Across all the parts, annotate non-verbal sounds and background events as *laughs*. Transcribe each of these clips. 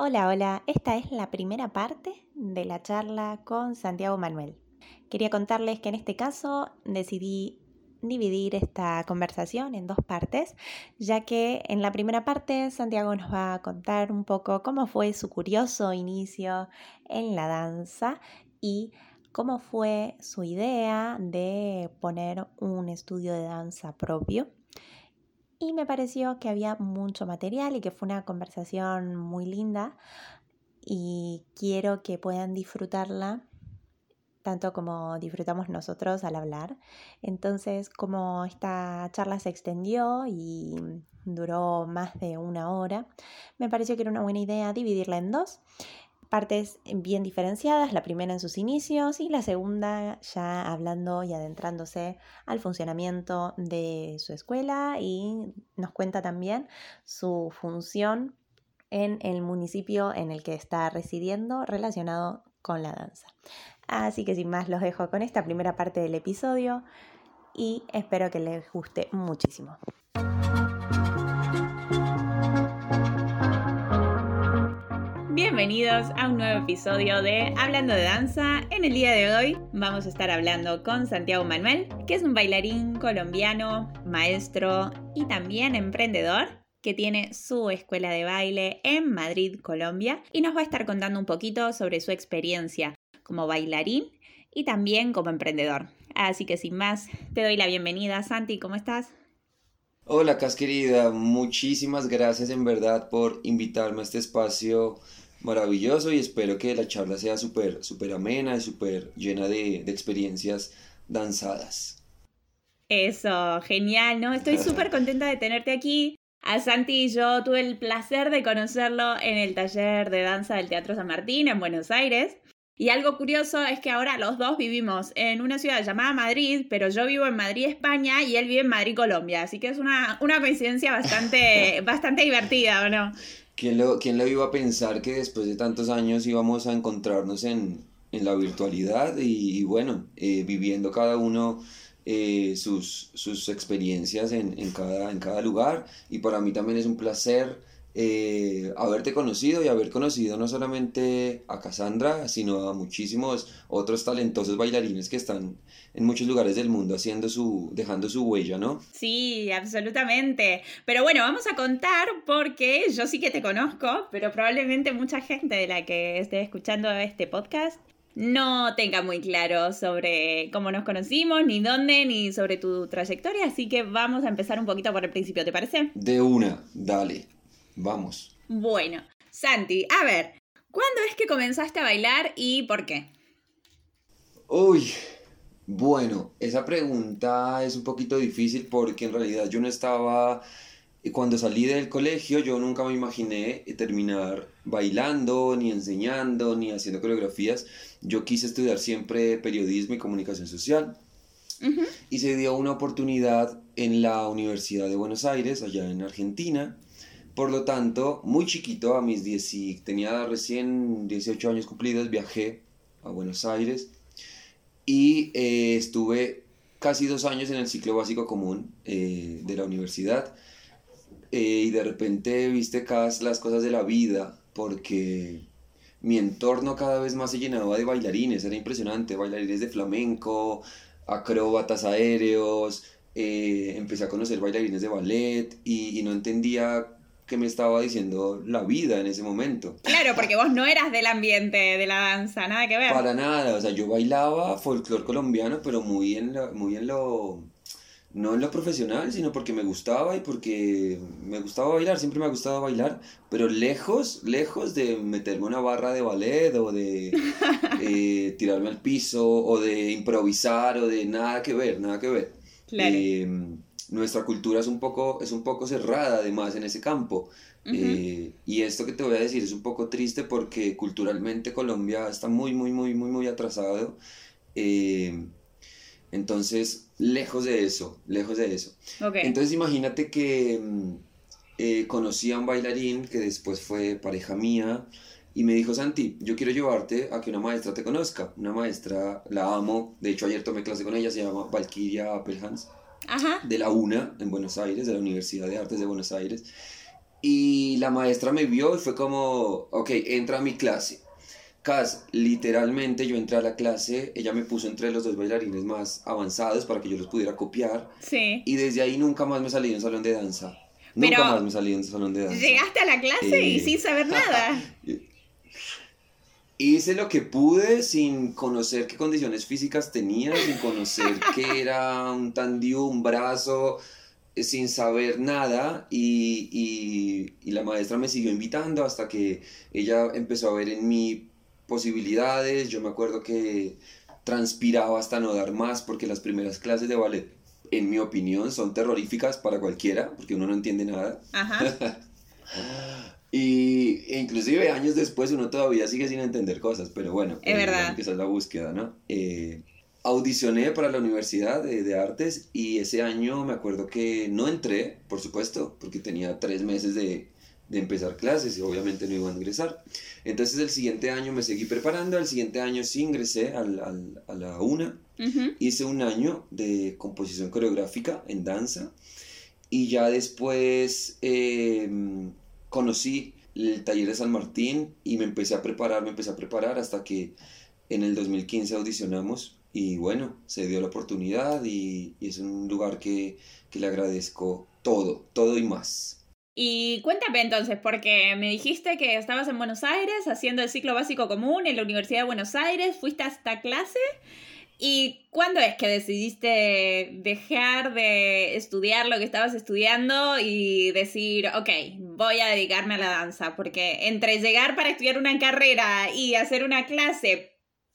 Hola, hola, esta es la primera parte de la charla con Santiago Manuel. Quería contarles que en este caso decidí dividir esta conversación en dos partes, ya que en la primera parte Santiago nos va a contar un poco cómo fue su curioso inicio en la danza y cómo fue su idea de poner un estudio de danza propio y me pareció que había mucho material y que fue una conversación muy linda y quiero que puedan disfrutarla tanto como disfrutamos nosotros al hablar. Entonces, como esta charla se extendió y duró más de una hora, me pareció que era una buena idea dividirla en dos partes bien diferenciadas, la primera en sus inicios y la segunda ya hablando y adentrándose al funcionamiento de su escuela y nos cuenta también su función en el municipio en el que está residiendo relacionado con la danza. Así que sin más los dejo con esta primera parte del episodio y espero que les guste muchísimo. Bienvenidos a un nuevo episodio de Hablando de Danza. En el día de hoy vamos a estar hablando con Santiago Manuel, que es un bailarín colombiano, maestro y también emprendedor que tiene su escuela de baile en Madrid, Colombia, y nos va a estar contando un poquito sobre su experiencia como bailarín y también como emprendedor. Así que sin más, te doy la bienvenida, Santi, ¿cómo estás? Hola, Cas querida, muchísimas gracias en verdad por invitarme a este espacio maravilloso y espero que la charla sea súper super amena y súper llena de, de, experiencias danzadas. Eso, genial, ¿no? Estoy *laughs* súper contenta de tenerte aquí. A Santi y yo tuve el placer de conocerlo en el taller de danza del Teatro San Martín en Buenos Aires. Y algo curioso es que ahora los dos vivimos en una ciudad llamada Madrid, pero yo vivo en Madrid, España, y él vive en Madrid, Colombia. Así que es una, una coincidencia bastante, *laughs* bastante divertida, ¿o no? ¿Quién lo, ¿Quién iba a pensar que después de tantos años íbamos a encontrarnos en, la virtualidad y, bueno, eh, viviendo cada uno eh, sus, sus experiencias en, en, cada, en cada lugar? Y para mí también es un placer eh, haberte conocido y haber conocido no solamente a Cassandra, sino a muchísimos otros talentosos bailarines que están en muchos lugares del mundo haciendo su, dejando su huella, ¿no? Sí, absolutamente. Pero bueno, vamos a contar porque yo sí que te conozco, pero probablemente mucha gente de la que esté escuchando este podcast no tenga muy claro sobre cómo nos conocimos, ni dónde, ni sobre tu trayectoria, así que vamos a empezar un poquito por el principio, ¿te parece? De una, dale. Vamos. Bueno, Santi, a ver, ¿cuándo es que comenzaste a bailar y por qué? Uy, bueno, esa pregunta es un poquito difícil porque en realidad yo no estaba, cuando salí del colegio yo nunca me imaginé terminar bailando, ni enseñando, ni haciendo coreografías. Yo quise estudiar siempre periodismo y comunicación social. Y se dio una oportunidad en la Universidad de Buenos Aires, allá en Argentina, por lo tanto, muy chiquito, a mis 10, tenía recién 18 años cumplidos, viajé a Buenos Aires y eh, estuve casi dos años en el ciclo básico común eh, de la universidad. Eh, y de repente viste cada, las cosas de la vida porque mi entorno cada vez más se llenaba de bailarines, era impresionante, bailarines de flamenco, acróbatas aéreos, empecé a conocer bailarines de ballet y no entendía que me estaba diciendo la vida en ese momento. Claro, porque vos no eras del ambiente de la danza, nada que ver. Para nada, o sea, yo bailaba folclore colombiano, pero muy en, lo, muy en lo, no en lo profesional, sino porque me gustaba y porque me gustaba bailar, siempre me ha gustado bailar, pero lejos, lejos de meterme una barra de ballet o de *laughs* eh, tirarme al piso o de improvisar o de nada que ver, nada que ver. Claro. Eh, nuestra cultura es un poco, es un poco cerrada además en ese campo. Eh, y esto que te voy a decir es un poco triste porque culturalmente Colombia está muy, muy, muy, muy, muy atrasado. Eh, entonces, lejos de eso, lejos de eso. Entonces, imagínate que mm, eh, conocí a un bailarín que después fue pareja mía y me dijo, Santi, yo quiero llevarte a que una maestra te conozca. Una maestra, la amo, de hecho ayer tomé clase con ella, se llama Valkyria Appelhans de la UNA en Buenos Aires, de la Universidad de Artes de Buenos Aires. Y la maestra me vio y fue como, ok, entra a mi clase. Cas, literalmente yo entré a la clase, ella me puso entre los dos bailarines más avanzados para que yo los pudiera copiar. Sí. Y desde ahí nunca más me salí de un salón de danza. Pero nunca más me salí de un salón de danza. Llegaste a la clase y sin saber *laughs* nada. Hice lo que pude sin conocer qué condiciones físicas tenía, sin conocer *laughs* qué era un tandiu, un brazo, eh, sin saber nada. Y, y- y la maestra me siguió invitando hasta que ella empezó a ver en mí posibilidades. Yo me acuerdo que transpiraba hasta no dar más porque las primeras clases de ballet, en mi opinión, son terroríficas para cualquiera porque uno no entiende nada. Ajá. *laughs* Y e inclusive años después uno todavía sigue sin entender cosas, pero bueno, Es eh, verdad. es la búsqueda, ¿no? Eh, audicioné para la Universidad de, de Artes y ese año me acuerdo que no entré, por supuesto, porque tenía tres meses de, de empezar clases y obviamente no iba a ingresar. Entonces el siguiente año me seguí preparando, el siguiente año sí ingresé al- al- a la UNA Ujú. hice un año de composición coreográfica en danza y ya después eh, conocí el taller de San Martín y me empecé a preparar, me empecé a preparar hasta que en el 2015 audicionamos y bueno, se dio la oportunidad y, es un lugar que, que le agradezco todo, todo y más. Y cuéntame entonces, porque me dijiste que estabas en Buenos Aires haciendo el ciclo básico común en la Universidad de Buenos Aires, fuiste a esta clase. ¿Y cuándo es que decidiste dejar de estudiar lo que estabas estudiando y decir, ok, voy a dedicarme a la danza? Porque entre llegar para estudiar una carrera y hacer una clase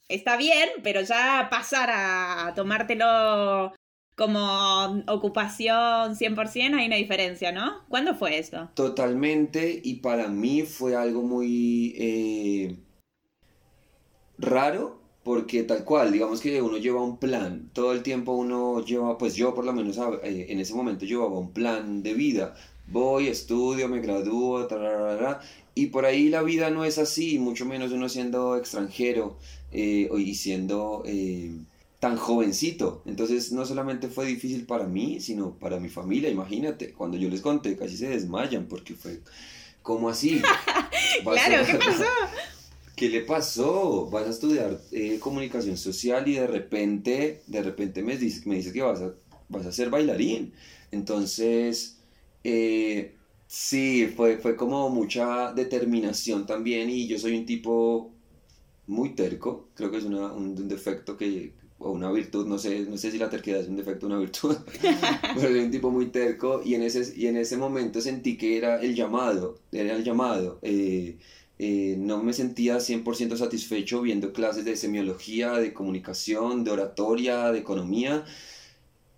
está bien, pero ya pasar a tomártelo como ocupación 100% hay una diferencia, ¿no? ¿Cuándo fue esto? Totalmente, y para mí fue algo muy eh, raro, porque tal cual, digamos que uno lleva un plan, todo el tiempo uno lleva, pues yo por lo menos eh, en ese momento llevaba un plan de vida, voy, estudio, me gradúo, tararara, y por ahí la vida no es así, mucho menos uno siendo extranjero eh, y siendo eh, tan jovencito. Entonces no solamente fue difícil para mí, sino para mi familia, imagínate, cuando yo les conté casi se desmayan porque fue como así. *laughs* Claro, ¿qué *laughs* pasó? ¿Qué le pasó? Vas a estudiar eh, comunicación social y de repente, de repente me dices, me dices que vas a, vas a ser bailarín. Entonces, eh, sí, fue, fue como mucha determinación también y yo soy un tipo muy terco, creo que es una- un, un defecto que, o una virtud, no sé, no sé si la terquedad es un defecto o una virtud, *laughs* pero soy un tipo muy terco y en ese, y en ese momento sentí que era el llamado, era el llamado. eh, eh, no me sentía 100% satisfecho viendo clases de semiología, de comunicación, de oratoria, de economía.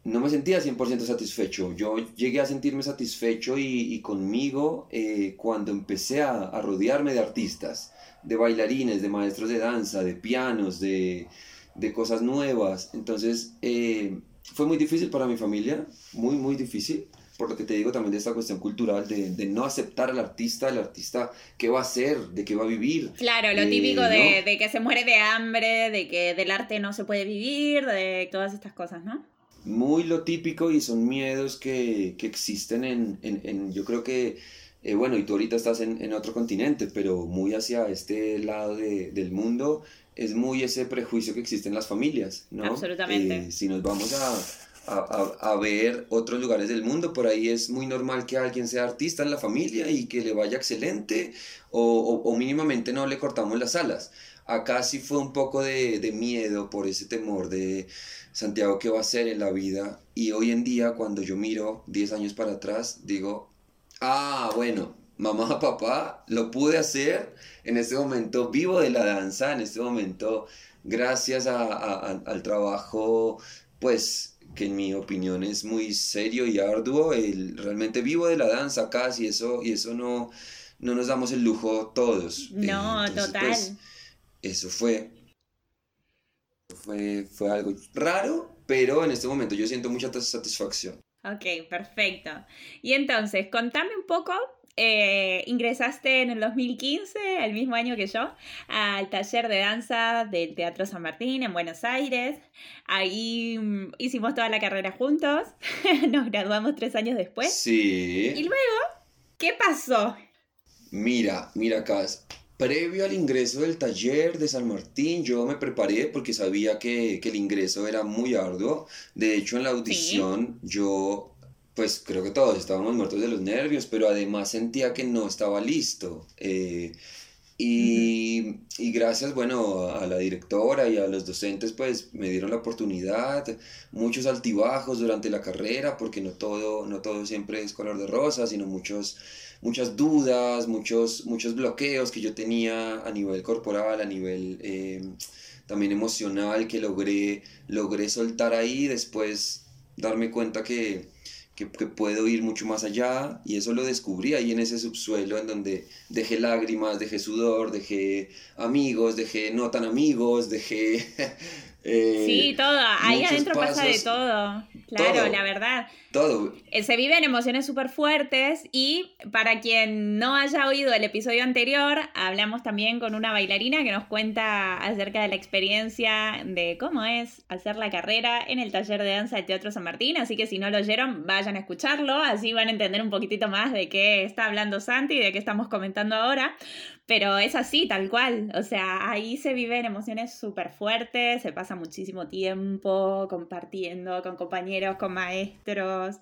No me sentía 100% satisfecho. Yo llegué a sentirme satisfecho y, y conmigo eh, cuando empecé a, a rodearme de artistas, de bailarines, de maestros de danza, de pianos, de, de cosas nuevas. Entonces eh, fue muy difícil para mi familia, muy, muy difícil por lo que te digo también de esta cuestión cultural, de, de no aceptar al artista, el artista qué va a hacer, de qué va a vivir. Claro, lo Eh, típico de, ¿no? de que se muere de hambre, de que del arte no se puede vivir, de todas estas cosas, ¿no? Muy lo típico y son miedos que, que existen en, en, en- yo creo que, eh, bueno, y tú ahorita estás en, en otro continente, pero muy hacia este lado de- del mundo es muy ese prejuicio que existe en las familias, ¿no? Absolutamente. Eh, si nos vamos a, a, a- a ver otros lugares del mundo, por ahí es muy normal que alguien sea artista en la familia y que le vaya excelente o, o- o mínimamente no le cortamos las alas. Acá sí fue un poco de, de miedo por ese temor de Santiago qué va a hacer en la vida y hoy en día cuando yo miro 10 años para atrás digo, ah, bueno, mamá, papá, lo pude hacer, en este momento vivo de la danza, en este momento gracias a- a- a- al trabajo, pues que en mi opinión es muy serio y arduo, el, realmente vivo de la danza casi, eso, y eso no, no nos damos el lujo todos. No, entonces, total. pues, eso fue, fue, fue algo raro, pero en este momento yo siento mucha satisfacción. Ok, perfecto. Y entonces, contame un poco, eh, ingresaste en el 2015, el mismo año que yo, al taller de danza del Teatro San Martín en Buenos Aires. Ahí mm, hicimos toda la carrera juntos, *laughs* nos graduamos tres años después. Sí. Y luego ¿Qué pasó? Mira, mira, Cas. Previo al ingreso del taller de San Martín, yo me preparé porque sabía que, que el ingreso era muy arduo. De hecho, en la audición yo, pues creo que todos estábamos muertos de los nervios, pero además sentía que no estaba listo. Eh, y, y, gracias, bueno, a la directora y a los docentes, pues me dieron la oportunidad, muchos altibajos durante la carrera, porque no todo, no todo siempre es color de rosa, sino muchos, muchas dudas, muchos, muchos bloqueos que yo tenía a nivel corporal, a nivel eh, también emocional, que logré, logré soltar ahí, después darme cuenta que, que, puedo ir mucho más allá y eso lo descubrí ahí en ese subsuelo en donde dejé lágrimas, dejé sudor, dejé amigos, dejé no tan amigos, dejé... *laughs* Eh, sí, todo, ahí adentro pasa de todo, claro, la verdad. Todo. Eh, se viven emociones súper fuertes y para quien no haya oído el episodio anterior, hablamos también con una bailarina que nos cuenta acerca de la experiencia de cómo es hacer la carrera en el taller de danza del Teatro San Martín, así que si no lo oyeron, vayan a escucharlo, así van a entender un poquitito más de qué está hablando Santi y de qué estamos comentando ahora. Pero es así, tal cual. O sea, ahí se viven emociones súper fuertes, se pasa muchísimo tiempo compartiendo con compañeros, con maestros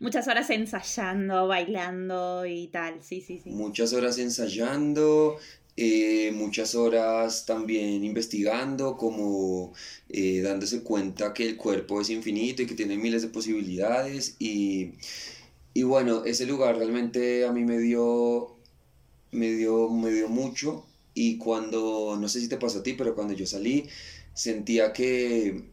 muchas horas ensayando, bailando y tal, sí, sí, sí. Muchas horas ensayando, eh, muchas horas también investigando, como eh, dándose cuenta que el cuerpo es infinito y que tiene miles de posibilidades. Y, y bueno, ese lugar realmente a mí me dio, me dio, me dio mucho. Y cuando, no sé si te pasó a ti, pero cuando yo salí, sentía que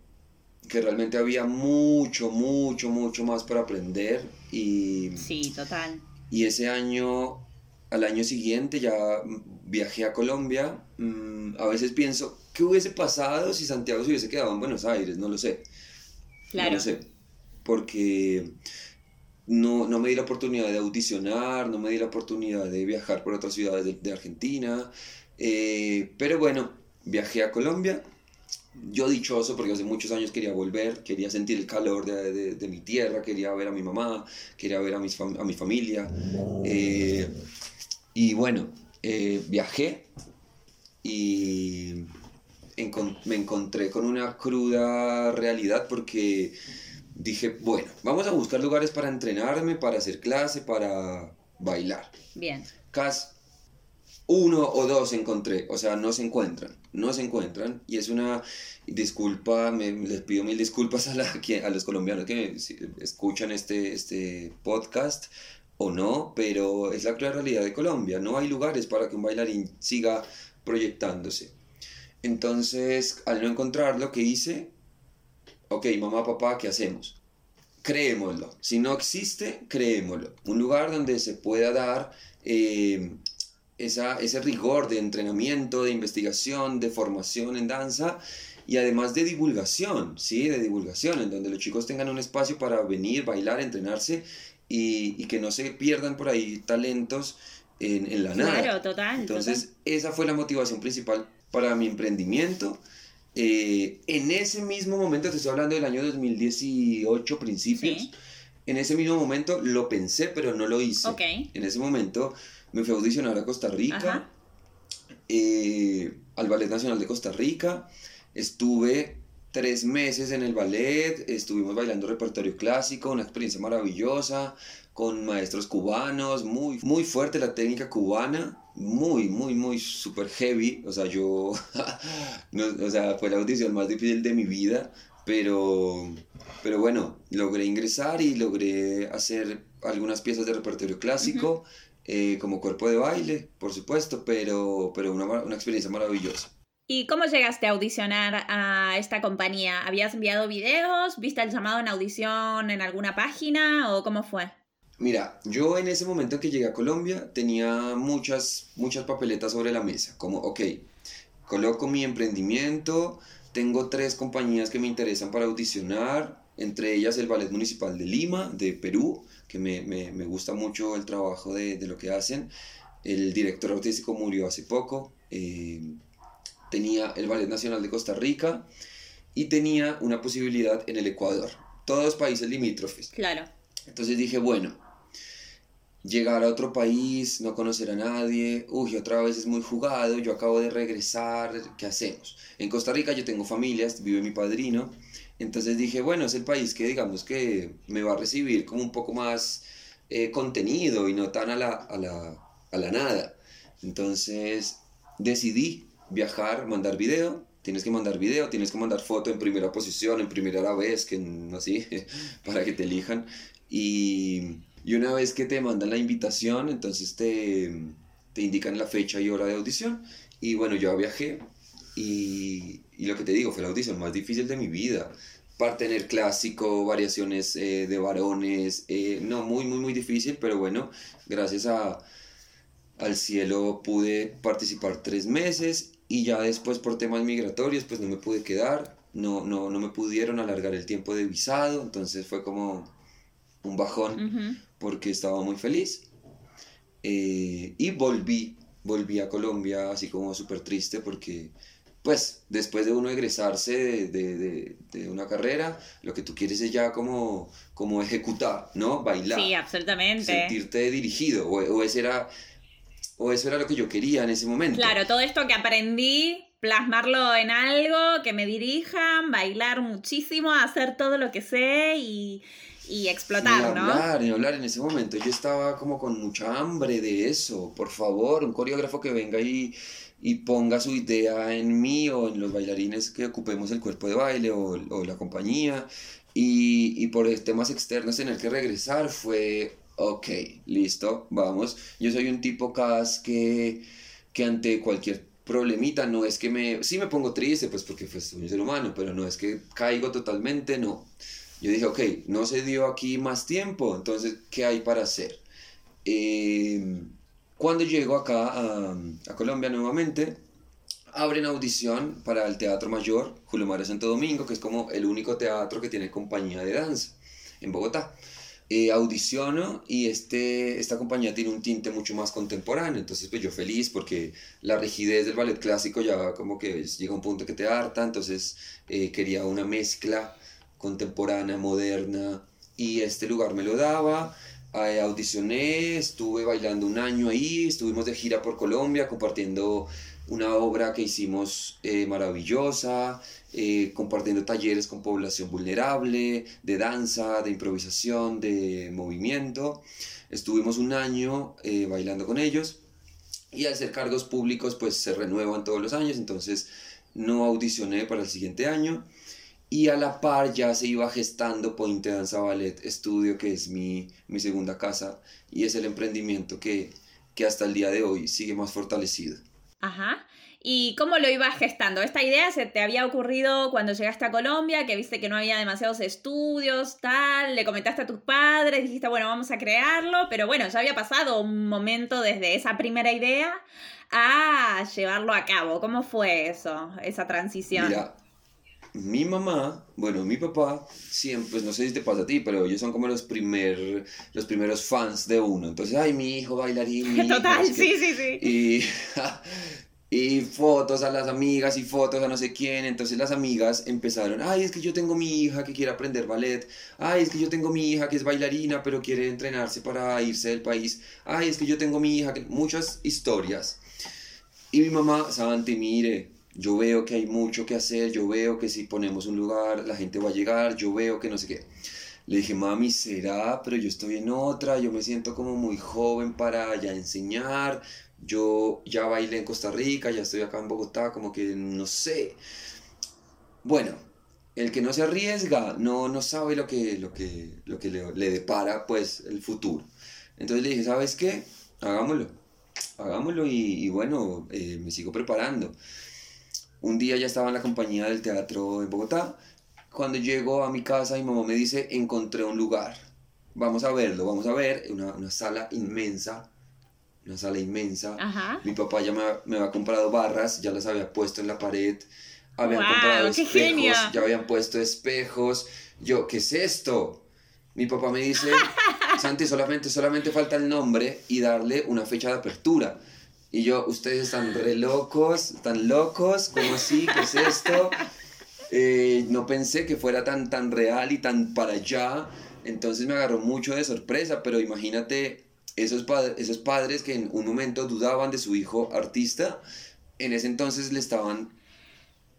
que realmente había mucho, mucho, mucho más para aprender y... Sí, total. Y ese año, al año siguiente ya viajé a Colombia. Mm, a veces pienso, ¿qué hubiese pasado si Santiago se hubiese quedado en Buenos Aires? No lo sé. Claro. No lo sé. Porque no, no, me di la oportunidad de audicionar, no me di la oportunidad de viajar por otras ciudades de, Argentina. Eh, pero bueno, viajé a Colombia yo dichoso porque hace muchos años quería volver, quería sentir el calor de, de, mi tierra, quería ver a mi mamá, quería ver a, mis a mi familia. Eh, y bueno, eh, viajé y me encontré con una cruda realidad porque dije, bueno, vamos a buscar lugares para entrenarme, para hacer clase, para bailar. Bien. Cas, uno o dos encontré, o sea, no se encuentran no se encuentran y es una disculpa, me, les pido mil disculpas a, la, a los colombianos que escuchan este, este podcast o no, pero es la cruel realidad de Colombia, no hay lugares para que un bailarín siga proyectándose. Entonces, al no encontrar lo que hice, ok, mamá, papá, ¿qué hacemos? Creémoslo. Si no existe, creémoslo. Un lugar donde se pueda dar eh, esa, ese rigor de entrenamiento, de investigación, de formación en danza y además de divulgación, ¿sí? De divulgación, en donde los chicos tengan un espacio para venir, bailar, entrenarse y, y que no se pierdan por ahí talentos en, en la nada. Claro, total. Entonces, esa fue la motivación principal para mi emprendimiento. Eh, en ese mismo momento, te estoy hablando del año 2018, principios. En ese mismo momento lo pensé, pero no lo hice. En ese momento me fui a audicionar a Costa Rica, eh, al Ballet Nacional de Costa Rica. Estuve tres meses en el ballet, estuvimos bailando repertorio clásico, una experiencia maravillosa, con maestros cubanos, muy, muy fuerte la técnica cubana, muy, muy, muy super heavy. O sea, yo, *laughs* o sea, fue la audición más difícil de mi vida, pero, pero bueno, logré ingresar y logré hacer algunas piezas de repertorio clásico. Eh, como cuerpo de baile, por supuesto, pero, pero una, una experiencia maravillosa. ¿Y cómo llegaste a audicionar a esta compañía? ¿Habías enviado videos? ¿Viste el llamado en audición en alguna página o cómo fue? Mira, yo en ese momento que llegué a Colombia tenía muchas, muchas papeletas sobre la mesa, como, ok, coloco mi emprendimiento, tengo tres compañías que me interesan para audicionar, entre ellas el Ballet Municipal de Lima, de Perú, que me, me, me gusta mucho el trabajo de, de, lo que hacen. El director artístico murió hace poco. Eh, tenía el Ballet Nacional de Costa Rica y tenía una posibilidad en el Ecuador. Todos países limítrofes. Claro. Entonces dije, bueno, llegar a otro país, no conocer a nadie, uy, otra vez es muy jugado, yo acabo de regresar, ¿qué hacemos? En Costa Rica yo tengo familias, vive mi padrino, entonces dije, bueno, es el país que digamos que me va a recibir como un poco más eh, contenido y no tan a la, a, la, a la nada. Entonces decidí viajar, mandar video, tienes que mandar video, tienes que mandar foto en primera posición, en primera vez, que así, *laughs* para que te elijan. Y y una vez que te mandan la invitación, entonces te, te indican la fecha y hora de audición. Y bueno, yo viajé y, y, lo que te digo, fue la audición más difícil de mi vida. Partener clásico, variaciones eh, de varones, eh, no, muy, muy, muy difícil, pero bueno, gracias a, al cielo pude participar tres meses y ya después por temas migratorios pues no me pude quedar, no, no, no me pudieron alargar el tiempo de visado, entonces fue como un bajón porque estaba muy feliz. Eh, y volví, volví a Colombia así como súper triste porque, pues, después de uno egresarse de, de, una carrera, lo que tú quieres es ya como, como ejecutar, ¿no? Bailar. Sí, absolutamente. Sentirte dirigido, o, o, ese era, o eso era lo que yo quería en ese momento. Claro, todo esto que aprendí plasmarlo en algo, que me dirijan, bailar muchísimo, hacer todo lo que sé y, y explotar, ni hablar, Ni hablar en ese momento. Yo estaba como con mucha hambre de eso. Por favor, un coreógrafo que venga y, y ponga su idea en mí o en los bailarines que ocupemos el cuerpo de baile o, o la compañía. Y, y por temas externos tener que regresar fue, ok, listo, vamos. Yo soy un tipo cas que, que ante cualquier problemita no es que me... Sí me pongo triste, pues porque pues, soy un ser humano, pero no es que caigo totalmente, no yo dije, ok, no se dio aquí más tiempo, entonces, ¿qué hay para hacer? Eh, cuando llego acá a, a, Colombia nuevamente, abren audición para el Teatro Mayor, Julio Mario Santo Domingo, que es como el único teatro que tiene compañía de danza en Bogotá. Eh, audiciono y este, esta compañía tiene un tinte mucho más contemporáneo, entonces pues yo feliz porque la rigidez del ballet clásico ya como que llega a un punto que te harta, entonces eh, quería una mezcla contemporánea, moderna, y este lugar me lo daba. Eh, audicioné, estuve bailando un año ahí, estuvimos de gira por Colombia compartiendo una obra que hicimos eh, maravillosa, eh, compartiendo talleres con población vulnerable, de danza, de improvisación, de movimiento. Estuvimos un año bailando con ellos y al ser cargos públicos pues se renuevan todos los años, entonces no audicioné para el siguiente año y a la par ya se iba gestando Pointe Danza Ballet Estudio, que es mi, mi segunda casa y es el emprendimiento que, que hasta el día de hoy sigue más fortalecido. Ajá. ¿Y cómo lo ibas gestando? ¿Esta idea se te había ocurrido cuando llegaste a Colombia, que viste que no había demasiados estudios, tal? ¿Le comentaste a tus padres? Dijiste, bueno, vamos a crearlo, pero bueno, ya había pasado un momento desde esa primera idea a llevarlo a cabo. ¿Cómo fue eso, esa transición? Mi mamá, bueno, mi papá, siempre, pues no sé si te pasa a ti, pero ellos son como los, primer, los primeros fans de uno. Entonces, ay, mi hijo bailarín. Total, sí, sí, sí. Y, *laughs* y fotos a las amigas y fotos a no sé quién. Entonces las amigas empezaron, ay, es que yo tengo mi hija que quiere aprender ballet. Ay, es que yo tengo mi hija que es bailarina, pero quiere entrenarse para irse del país. Ay, es que yo tengo mi hija que... Muchas historias. Y mi mamá, Santi, mire, yo veo que hay mucho que hacer, yo veo que si ponemos un lugar la gente va a llegar, yo veo que no sé qué. Le dije, mami, será, pero yo estoy en otra, yo me siento como muy joven para ya enseñar, yo ya bailé en Costa Rica, ya estoy acá en Bogotá, como que no sé. Bueno, el que no se arriesga no, no sabe lo que, lo que, lo que le, le depara pues el futuro. Entonces le dije, ¿sabes qué? Hagámoslo, hagámoslo y, bueno, eh, me sigo preparando. Un día ya estaba en la compañía del teatro en Bogotá. Cuando llego a mi casa, mi mamá me dice, encontré un lugar. Vamos a verlo, vamos a ver. Una, una sala inmensa. Una sala inmensa. Mi papá ya me, me, había comprado barras, ya las había puesto en la pared. Habían comprado espejos, ya habían puesto espejos. Yo, ¿qué es esto? Mi papá me dice, *laughs* Santi, solamente, solamente falta el nombre y darle una fecha de apertura. Y yo, ustedes están re locos, están locos, ¿cómo así? ¿Qué es esto? Eh, no pensé que fuera tan, tan real y tan para allá. Entonces me agarró mucho de sorpresa, pero imagínate esos, esos padres que en un momento dudaban de su hijo artista, en ese entonces le estaban,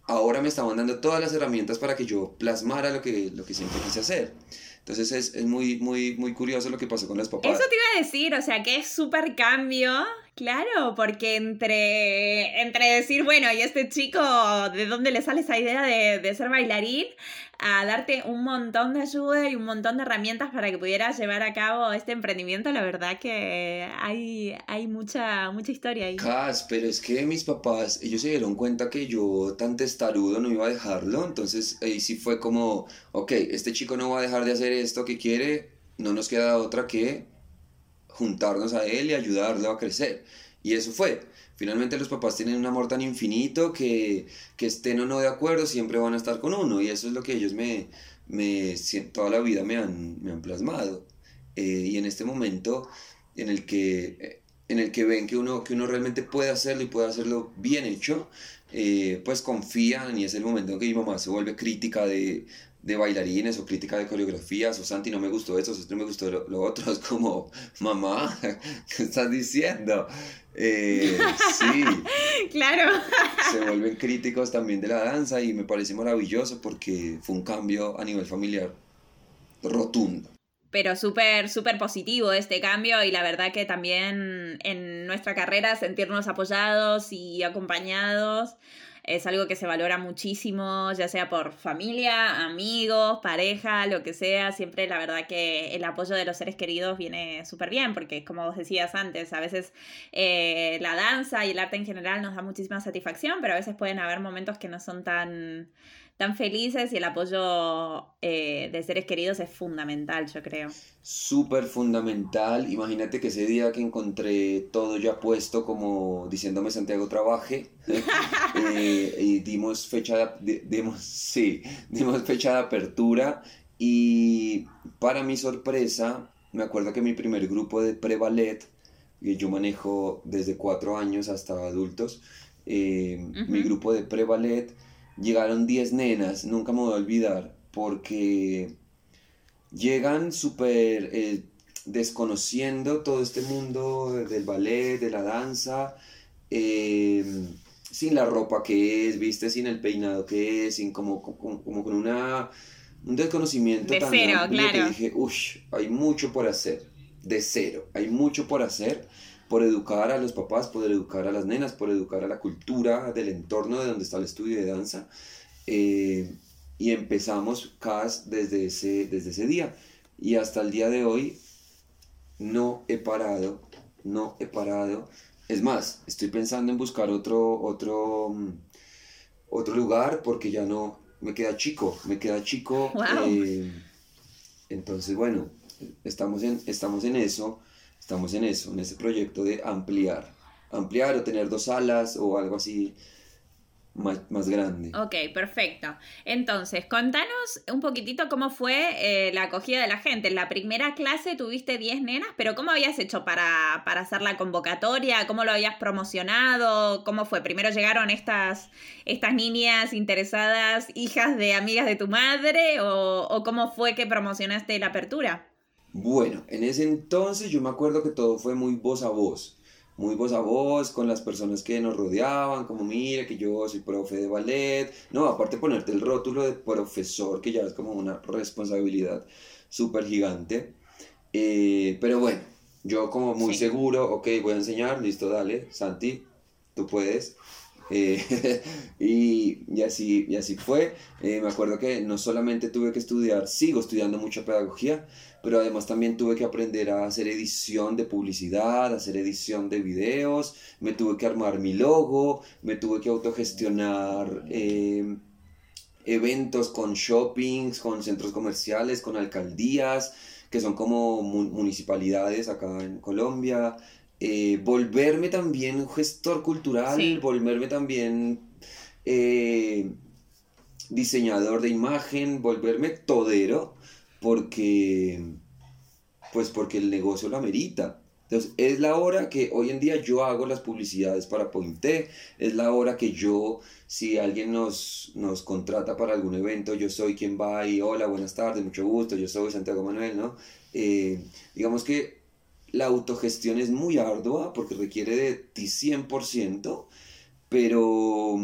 ahora me estaban dando todas las herramientas para que yo plasmara lo que, lo que siempre quise hacer. Entonces es, es, muy, muy, muy curioso lo que pasó con las papás. Eso te iba a decir, o sea, que es súper cambio Claro, porque entre, entre decir, bueno, y este chico, ¿de dónde le sale esa idea de, de, ser bailarín? A darte un montón de ayuda y un montón de herramientas para que pudieras llevar a cabo este emprendimiento, la verdad que hay, hay mucha, mucha historia ahí. Cas, pero es que mis papás, ellos se dieron cuenta que yo tan testarudo no iba a dejarlo, entonces ahí sí fue como, ok, este chico no va a dejar de hacer esto que quiere, no nos queda otra que juntarnos a él y ayudarlo a crecer. Y eso fue. Finalmente los papás tienen un amor tan infinito que, que estén o no de acuerdo, siempre van a estar con uno. Y eso es lo que ellos me, me toda la vida me han, me han plasmado. Eh, y en este momento en el que, en el que ven que uno, que uno realmente puede hacerlo y puede hacerlo bien hecho, eh, pues confían y es el momento en que mi mamá se vuelve crítica de, de bailarines o crítica de coreografías o Santi no me gustó eso, esto no me gustó lo, otro, *laughs* es como, mamá, *laughs* ¿qué estás diciendo? Eh, sí. *laughs* claro. Se vuelven críticos también de la danza y me parece maravilloso porque fue un cambio a nivel familiar rotundo pero súper, súper positivo este cambio y la verdad que también en nuestra carrera sentirnos apoyados y acompañados es algo que se valora muchísimo, ya sea por familia, amigos, pareja, lo que sea. Siempre la verdad que el apoyo de los seres queridos viene súper bien, porque como vos decías antes, a veces eh, la danza y el arte en general nos da muchísima satisfacción, pero a veces pueden haber momentos que no son tan tan felices y el apoyo eh, de seres queridos es fundamental, yo creo. Súper fundamental. Imagínate que ese día que encontré todo ya puesto, como diciéndome Santiago trabaje, *laughs* eh, y dimos fecha de, dimos, sí, dimos fecha de apertura y para mi sorpresa, me acuerdo que mi primer grupo de pre-ballet, que yo manejo desde cuatro años hasta adultos, eh, mi grupo de pre-ballet llegaron 10 nenas, nunca me voy a olvidar, porque llegan súper eh, desconociendo todo este mundo del ballet, de la danza, em, sin la ropa que es, viste, sin el peinado que es, sin como, como, con una, un desconocimiento de cero, claro. que dije, uff, hay mucho por hacer, de cero, hay mucho por hacer por educar a los papás, por educar a las nenas, por educar a la cultura del entorno de donde está el estudio de danza. Eh, y empezamos CAS desde ese, desde ese día. Y hasta el día de hoy no he parado, no he parado. Es más, estoy pensando en buscar otro, otro, mm, otro lugar porque ya no, me queda chico, me queda chico. Eh, entonces, bueno, estamos en, estamos en eso estamos en eso, en ese proyecto de ampliar, ampliar o tener dos salas o algo así más, grande. Ok, perfecto. Entonces, contanos un poquitito cómo fue eh, la acogida de la gente. En la primera clase tuviste 10 nenas, pero ¿cómo habías hecho para, para, hacer la convocatoria? ¿Cómo lo habías promocionado? ¿Cómo fue? ¿Primero llegaron estas, estas niñas interesadas, hijas de amigas de tu madre? ¿O, o cómo fue que promocionaste la apertura? Bueno, en ese entonces yo me acuerdo que todo fue muy voz a voz, muy voz a voz con las personas que nos rodeaban, como mira que yo soy profe de ballet, no, aparte ponerte el rótulo de profesor, que ya es como una responsabilidad súper gigante, eh, pero bueno, yo como muy seguro, ok, voy a enseñar, listo, dale, Santi, tú puedes. Eh, *laughs* y, así, y así fue. Eh, me acuerdo que no solamente tuve que estudiar, sigo estudiando mucha pedagogía, pero además también tuve que aprender a hacer edición de publicidad, hacer edición de videos, me tuve que armar mi logo, me tuve que autogestionar eh, eventos con shoppings, con centros comerciales, con alcaldías, que son como municipalidades acá en Colombia. Eh, volverme también un gestor cultural, volverme también eh, diseñador de imagen, volverme todero, porque, pues porque el negocio lo amerita. Entonces, es la hora que hoy en día yo hago las publicidades para Pointe, es la hora que yo, si alguien nos, nos contrata para algún evento, yo soy quien va y hola, buenas tardes, mucho gusto, yo soy Santiago Manuel, ¿no? Eh, digamos que la autogestión es muy ardua porque requiere de ti 100%, pero,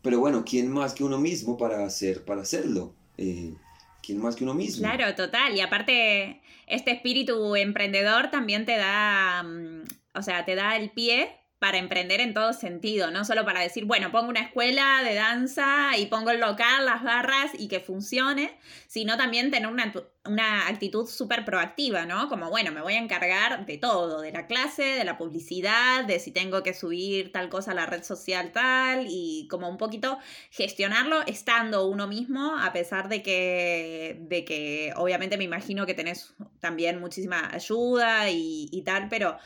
pero bueno, ¿quién más que uno mismo para, hacer, para hacerlo? Eh, ¿Quién más que uno mismo? Claro, total. Y aparte, este espíritu emprendedor también te da, mm, o sea, te da el pie para emprender en todo sentido, no solo para decir, bueno, pongo una escuela de danza y pongo el local, las barras y que funcione, sino también tener una, una actitud súper proactiva, ¿no? Como, bueno, me voy a encargar de todo, de la clase, de la publicidad, de si tengo que subir tal cosa a la red social tal, y como un poquito gestionarlo estando uno mismo, a pesar de que, de que obviamente me imagino que tenés también muchísima ayuda y, y tal, pero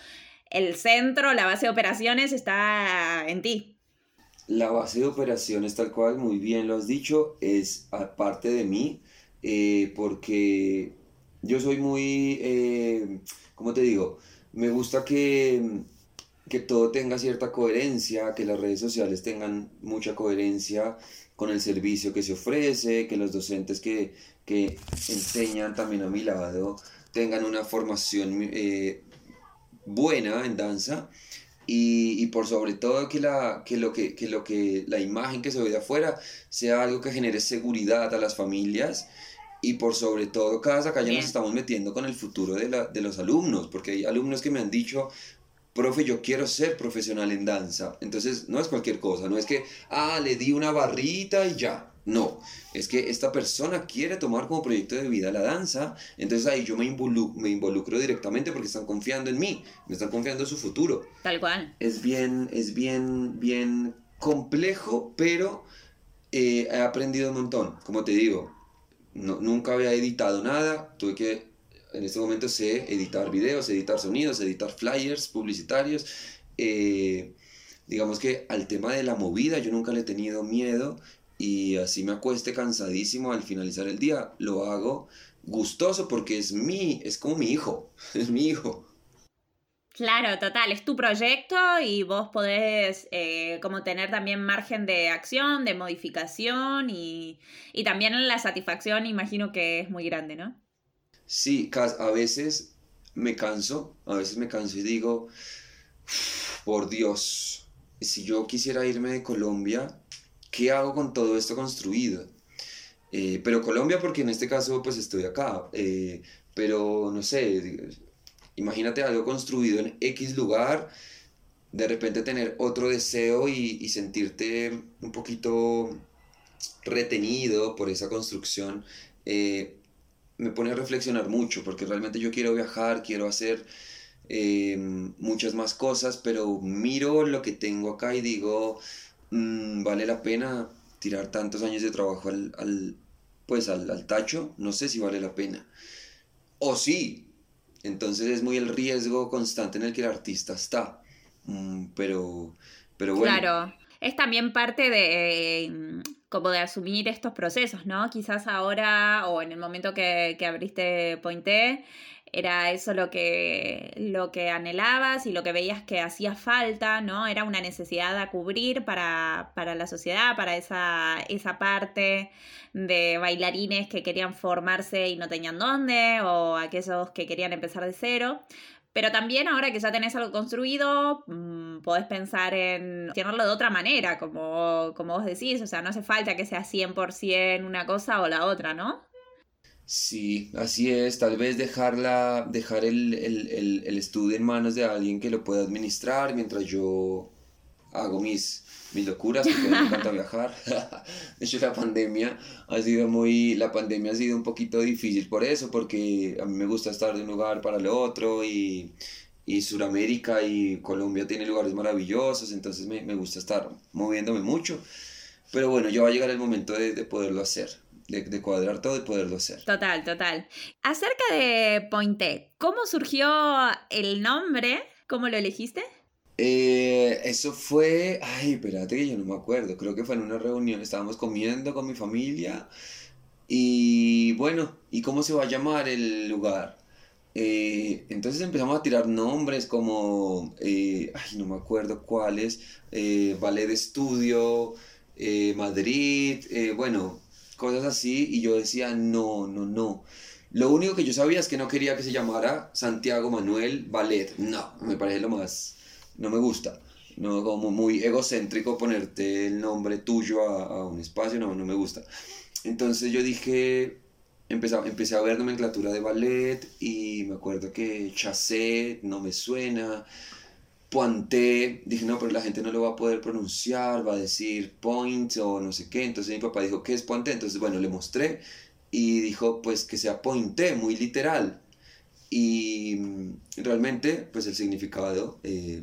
el centro, la base de operaciones está en ti. La base de operaciones, tal cual, muy bien lo has dicho, es aparte de mí, eh, porque yo soy muy, eh, ¿cómo te digo? Me gusta que, que todo tenga cierta coherencia, que las redes sociales tengan mucha coherencia con el servicio que se ofrece, que los docentes que, que enseñan también a mi lado tengan una formación eh, buena en danza y, por sobre todo que, la, que, lo que, lo que la imagen que se ve de afuera sea algo que genere seguridad a las familias y por sobre todo cada ya nos estamos metiendo con el futuro de, la, de los alumnos porque hay alumnos que me han dicho profe, yo quiero ser profesional en danza. Entonces, no es cualquier cosa, no es que, ah, le di una barrita y ya. No, es que esta persona quiere tomar como proyecto de vida la danza, entonces ahí yo me involucro, me involucro directamente porque están confiando en mí, me están confiando en su futuro. Tal cual. Es bien, es bien, bien complejo, pero eh, he aprendido un montón, como te digo. No, nunca había editado nada, tuve que, en este momento sé editar videos, editar sonidos, editar flyers publicitarios. Eh, digamos que al tema de la movida yo nunca le he tenido miedo y así me acueste cansadísimo al finalizar el día, lo hago gustoso porque es mi, es como mi hijo, *laughs* es mi hijo. Claro, total, es tu proyecto y vos podés eh, como tener también margen de acción, de modificación y, y también la satisfacción imagino que es muy grande, ¿no? Sí, a veces me canso, a veces me canso y digo, por Dios, si yo quisiera irme de Colombia, ¿qué hago con todo esto construido? Eh, pero Colombia porque en este caso pues estoy acá, eh, pero no sé, imagínate algo construido en X lugar, de repente tener otro deseo y, sentirte un poquito retenido por esa construcción, eh, me pone a reflexionar mucho, porque realmente yo quiero viajar, quiero hacer muchas más cosas, pero miro lo que tengo acá y digo, Mm, vale la pena tirar tantos años de trabajo al, pues al, tacho, no sé si vale la pena. O sí, entonces es muy el riesgo constante en el que el artista está. Mm, pero, pero bueno. Claro, es también parte de mm, como de asumir estos procesos, ¿no? Quizás ahora o en el momento que, que abriste Pointe, era eso lo que, lo que anhelabas y lo que veías que hacía falta, ¿no? Era una necesidad a cubrir para, para la sociedad, para esa, esa parte de bailarines que querían formarse y no tenían dónde, o aquellos que querían empezar de cero. Pero también ahora que ya tenés algo construido, mm, podés pensar en tenerlo de otra manera, como, como vos decís, o sea, no hace falta que sea 100% una cosa o la otra, ¿no? Sí, así es. Tal vez dejarla, dejar el, estudio en manos de alguien que lo pueda administrar mientras yo hago mis, mis locuras, porque me encanta *laughs* viajar. *laughs* De hecho, la pandemia ha sido muy, la pandemia ha sido un poquito difícil por eso, porque a mí me gusta estar de un lugar para el otro y, y Sudamérica y Colombia tiene lugares maravillosos, entonces me, gusta estar moviéndome mucho. Pero bueno, ya va a llegar el momento de, de poderlo hacer de, cuadrar todo y poderlo hacer. Total, total. Acerca de Pointe, ¿cómo surgió el nombre? ¿Cómo lo elegiste? Eh, eso fue, ay, espérate que yo no me acuerdo, creo que fue en una reunión, estábamos comiendo con mi familia y bueno, ¿y cómo se va a llamar el lugar? Eh, entonces empezamos a tirar nombres como, eh, ay, no me acuerdo cuáles, Ballet de Estudio, Madrid, bueno, cosas así, y yo decía, no, no, no. Lo único que yo sabía es que no quería que se llamara Santiago Manuel Ballet. No, me parece lo más... No me gusta. No, como muy egocéntrico ponerte el nombre tuyo a, a un espacio, no, no me gusta. Entonces yo dije, empecé, empecé a ver nomenclatura de ballet y me acuerdo que chassé no me suena, pointé, dije no, pero la gente no lo va a poder pronunciar, va a decir point o no sé qué, entonces mi papá dijo, ¿qué es pointé? Entonces bueno, le mostré y dijo pues que sea pointé, muy literal. Y realmente pues el significado eh,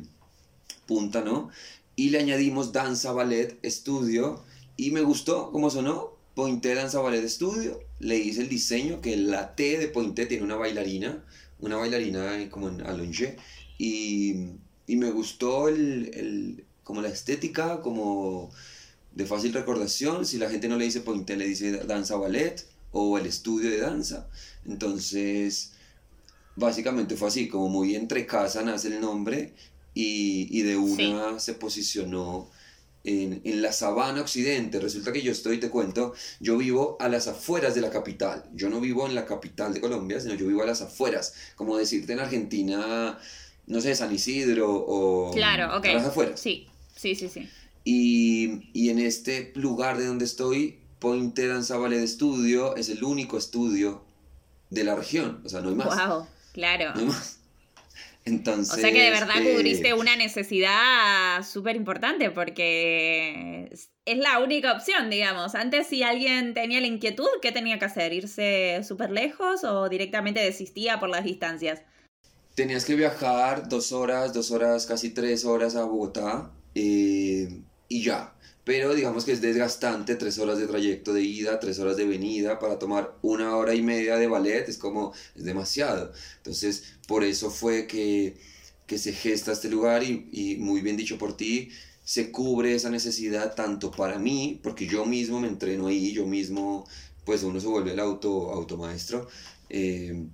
punta, ¿no? Y le añadimos danza, ballet, estudio y me gustó cómo sonó, Pointé Danza Ballet Studio, le hice el diseño, que la T de Pointé tiene una bailarina, una bailarina como en allongé, y, y me gustó el, el, como la estética, como de fácil recordación, si la gente no le dice Pointé, le dice danza ballet o el estudio de danza, entonces básicamente fue así, como muy entre casa nace el nombre y, y de una se posicionó en, la sabana occidente. Resulta que yo estoy, te cuento, yo vivo a las afueras de la capital. Yo no vivo en la capital de Colombia, sino yo vivo a las afueras. Como decirte en Argentina, no sé, San Isidro o claro, okay. a las afueras. Sí, sí, sí, sí. Y, y en este lugar de donde estoy, Pointe Danza Ballet Estudio es el único estudio de la región. O sea, no hay más. Wow, claro. No hay más. Entonces, o sea que de verdad eh, cubriste una necesidad súper importante porque es la única opción, digamos. Antes si alguien tenía la inquietud, ¿qué tenía que hacer? ¿Irse súper lejos o directamente desistía por las distancias? Tenías que viajar dos horas, dos horas, casi tres horas a Bogotá eh, y ya. Pero digamos que es desgastante, tres horas de trayecto de ida, tres horas de venida, para tomar una hora y media de ballet, es como, es demasiado. Entonces, por eso fue que, que se gesta este lugar y, y, muy bien dicho por ti, se cubre esa necesidad tanto para mí, porque yo mismo me entreno ahí, yo mismo, pues uno se vuelve el auto, automaestro. Eh,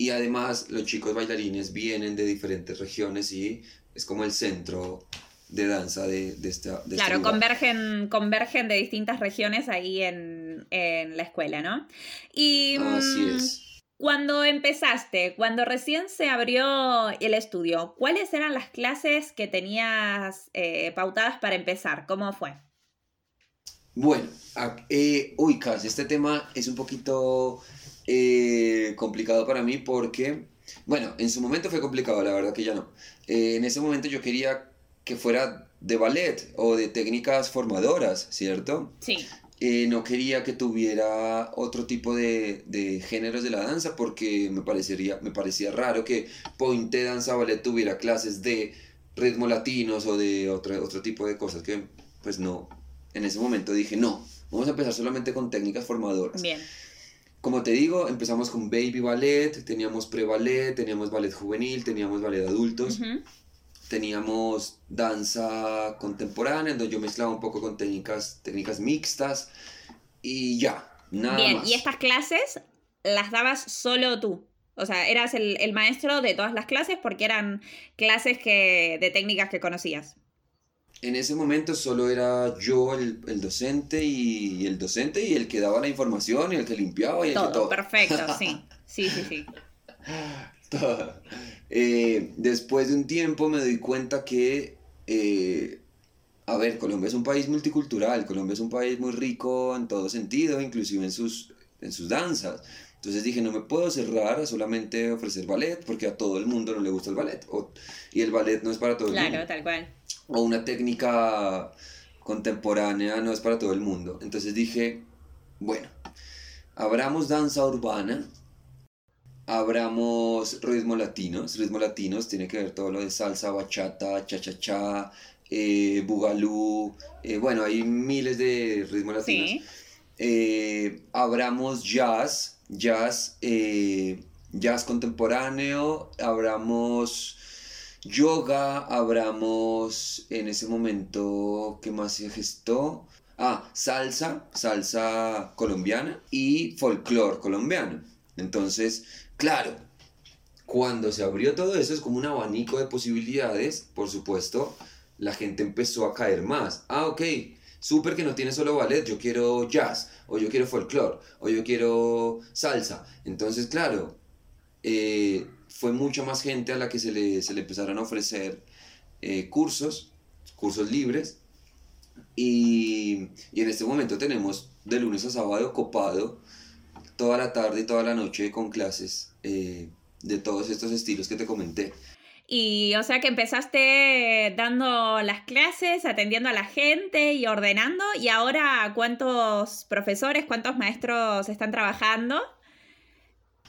y además los chicos bailarines vienen de diferentes regiones y es como el centro de danza de, de esta... De claro, este convergen, convergen de distintas regiones ahí en, en la escuela, ¿no? Y, Así es. Cuando empezaste, cuando recién se abrió el estudio, ¿cuáles eran las clases que tenías eh, pautadas para empezar? ¿Cómo fue? Bueno, eh, uy, casi este tema es un poquito eh, complicado para mí porque, bueno, en su momento fue complicado, la verdad que ya no. Eh, en ese momento yo quería que fuera de ballet o de técnicas formadoras, ¿cierto? Sí. Eh, no quería que tuviera otro tipo de, de, géneros de la danza porque me, parecería, me parecía raro que Pointe Danza Ballet tuviera clases de ritmo latinos o de otro, otro tipo de cosas que pues no, en ese momento dije no, vamos a empezar solamente con técnicas formadoras. Bien. Como te digo, empezamos con baby ballet, teníamos pre-ballet, teníamos ballet juvenil, teníamos ballet adultos. Uh -huh teníamos danza contemporánea, donde yo mezclaba un poco con técnicas, técnicas mixtas y ya, nada Bien, más. ¿y estas clases las dabas solo tú? O sea, eras el, el, maestro de todas las clases porque eran clases que, de técnicas que conocías. En ese momento solo era yo el, el docente y, y, el docente y el que daba la información y el que limpiaba y el todo, que todo. perfecto, sí. *laughs* Sí, sí, sí. todo. Eh, después de un tiempo me doy cuenta que, eh, a ver, Colombia es un país multicultural, Colombia es un país muy rico en todo sentido, inclusive en sus, en sus danzas. Entonces dije, no me puedo cerrar a solamente ofrecer ballet, porque a todo el mundo no le gusta el ballet. O, y el ballet no es para todo claro, el mundo. Claro, tal cual. O una técnica contemporánea no es para todo el mundo. Entonces dije, bueno, abramos danza urbana, abramos ritmos latinos. Ritmos latinos tiene que ver todo lo de salsa, bachata, cha-cha-cha, eh, bugalú. Eh, bueno, hay miles de ritmos latinos. Sí. Eh, abramos jazz, jazz, eh, jazz contemporáneo, abramos yoga, abramos en ese momento, ¿qué más se gestó? Ah, salsa, salsa colombiana y folclore colombiano. Entonces, claro, cuando se abrió todo eso es como un abanico de posibilidades, por supuesto, la gente empezó a caer más. Ah, ok, súper que no tiene solo ballet, yo quiero jazz, o yo quiero folclore, o yo quiero salsa. Entonces, claro, eh, fue mucha más gente a la que se le, se le empezaron a ofrecer eh, cursos, cursos libres, y, y, en este momento tenemos de lunes a sábado copado toda la tarde y toda la noche con clases eh, de todos estos estilos que te comenté. Y o sea que empezaste dando las clases, atendiendo a la gente y ordenando. ¿Y ahora cuántos profesores, cuántos maestros están trabajando?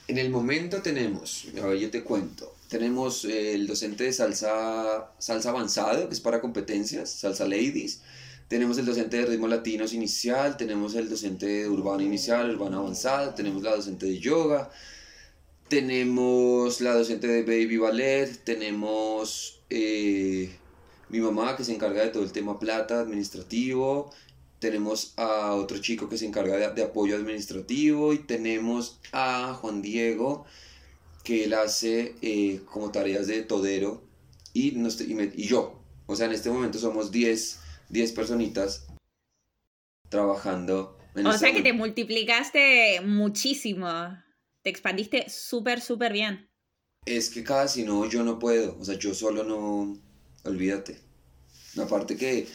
En el momento tenemos, yo te cuento, tenemos el docente de salsa, salsa avanzado, que es para competencias, salsa ladies. Tenemos el docente de ritmos latinos inicial, tenemos el docente de urbano inicial, urbano avanzado, tenemos la docente de yoga, tenemos la docente de baby ballet, tenemos eh, mi mamá que se encarga de todo el tema plata administrativo, tenemos a otro chico que se encarga de, apoyo administrativo y tenemos a Juan Diego que él hace eh, como tareas de todero y, y, yo. O sea, en este momento somos 10 10 personitas trabajando. En o sea que te multiplicaste muchísimo. Te expandiste súper, súper bien. Es que casi no, yo no puedo. O sea, yo solo no. Olvídate. Aparte que.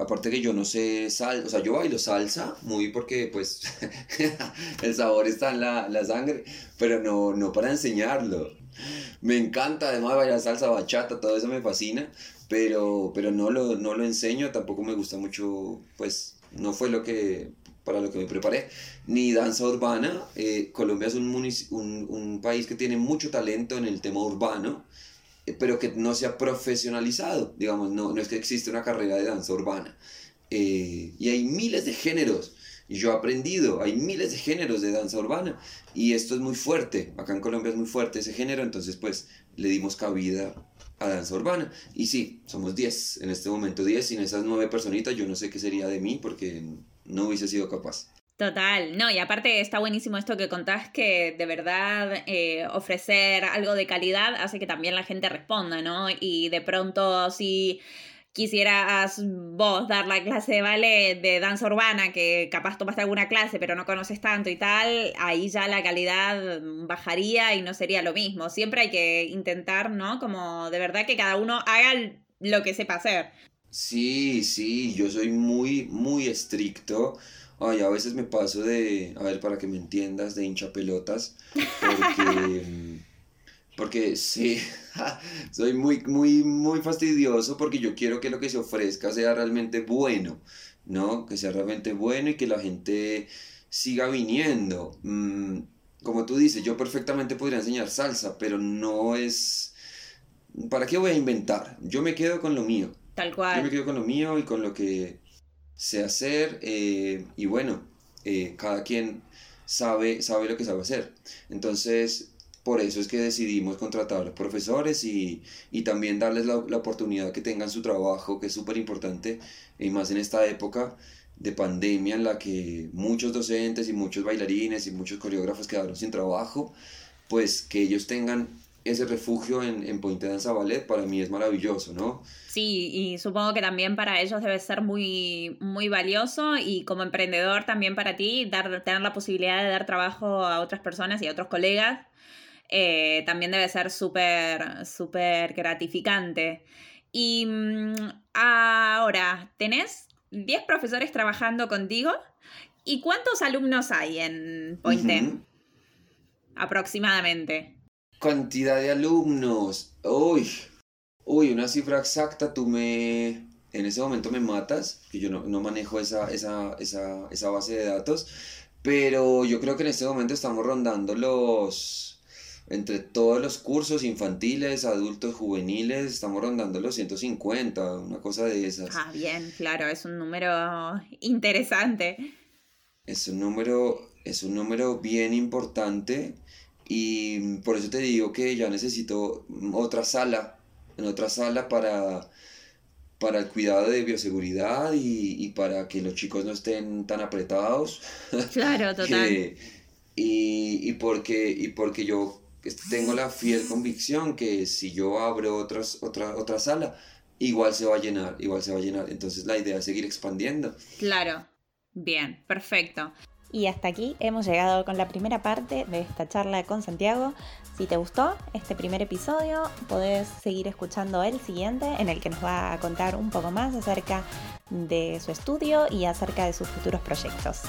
Aparte que yo no sé sal, o sea, yo bailo salsa muy porque pues *laughs* el sabor está en la, la, sangre, pero no, no para enseñarlo. Me encanta además bailar salsa, bachata, todo eso me fascina, pero, pero no, lo, no lo enseño, tampoco me gusta mucho, pues no fue lo que para lo que me preparé, ni danza urbana. Eh, Colombia es un, un, un, país que tiene mucho talento en el tema urbano, eh, pero que no se ha profesionalizado, digamos, no, no es que existe una carrera de danza urbana. Eh, y hay miles de géneros, yo he aprendido, hay miles de géneros de danza urbana, y esto es muy fuerte, acá en Colombia es muy fuerte ese género, entonces pues le dimos cabida a danza urbana. Y sí, somos 10, en este momento 10, sin esas 9 personitas yo no sé qué sería de mí porque no hubiese sido capaz. Total, no, y aparte está buenísimo esto que contás que de verdad eh, ofrecer algo de calidad hace que también la gente responda, ¿no? Y de pronto si quisieras vos dar la clase de ballet de danza urbana, que capaz tomaste alguna clase pero no conoces tanto y tal, ahí ya la calidad bajaría y no sería lo mismo. Siempre hay que intentar, ¿no? Como de verdad que cada uno haga lo que sepa hacer. Sí, sí, yo soy muy, muy estricto. Ay, a veces me paso de, a ver, para que me entiendas, de hincha pelotas, porque... Porque sí, *laughs* soy muy, muy, muy fastidioso porque yo quiero que lo que se ofrezca sea realmente bueno, ¿no? Que sea realmente bueno y que la gente siga viniendo. Mm, como tú dices, yo perfectamente podría enseñar salsa, pero no es... ¿Para qué voy a inventar? Yo me quedo con lo mío. Tal cual. Yo me quedo con lo mío y con lo que sé hacer eh, y bueno, eh, cada quien sabe, sabe lo que sabe hacer. Entonces, por eso es que decidimos contratar profesores y, y también darles la, la, oportunidad que tengan su trabajo, que es súper importante, y más en esta época de pandemia en la que muchos docentes y muchos bailarines y muchos coreógrafos quedaron sin trabajo, pues que ellos tengan ese refugio en, en Pointe Danza Ballet para mí es maravilloso, ¿no? Sí, y supongo que también para ellos debe ser muy, muy valioso y como emprendedor también para ti dar, tener la posibilidad de dar trabajo a otras personas y a otros colegas eh, también debe ser súper, súper gratificante. Y mm, ahora, ¿tenés 10 profesores trabajando contigo? ¿Y cuántos alumnos hay en Pointe? Aproximadamente. Cantidad de alumnos. Uy, uy, una cifra exacta, tú me... En ese momento me matas, que yo no, no manejo esa, esa, esa, esa base de datos, pero yo creo que en este momento estamos rondando los entre todos los cursos infantiles, adultos, juveniles, estamos rondando los 150, una cosa de esas. Ah, bien, claro, es un número interesante. Es un número, es un número bien importante y por eso te digo que ya necesito otra sala, en otra sala para, para el cuidado de bioseguridad y, para que los chicos no estén tan apretados. *laughs* Claro, total. y, y, porque, y porque yo tengo la fiel convicción que si yo abro otras, otra, otra sala, igual se va a llenar, igual se va a llenar. Entonces la idea es seguir expandiendo. Claro, bien, perfecto. Y hasta aquí hemos llegado con la primera parte de esta charla con Santiago. Si te gustó este primer episodio, podés seguir escuchando el siguiente en el que nos va a contar un poco más acerca de su estudio y acerca de sus futuros proyectos.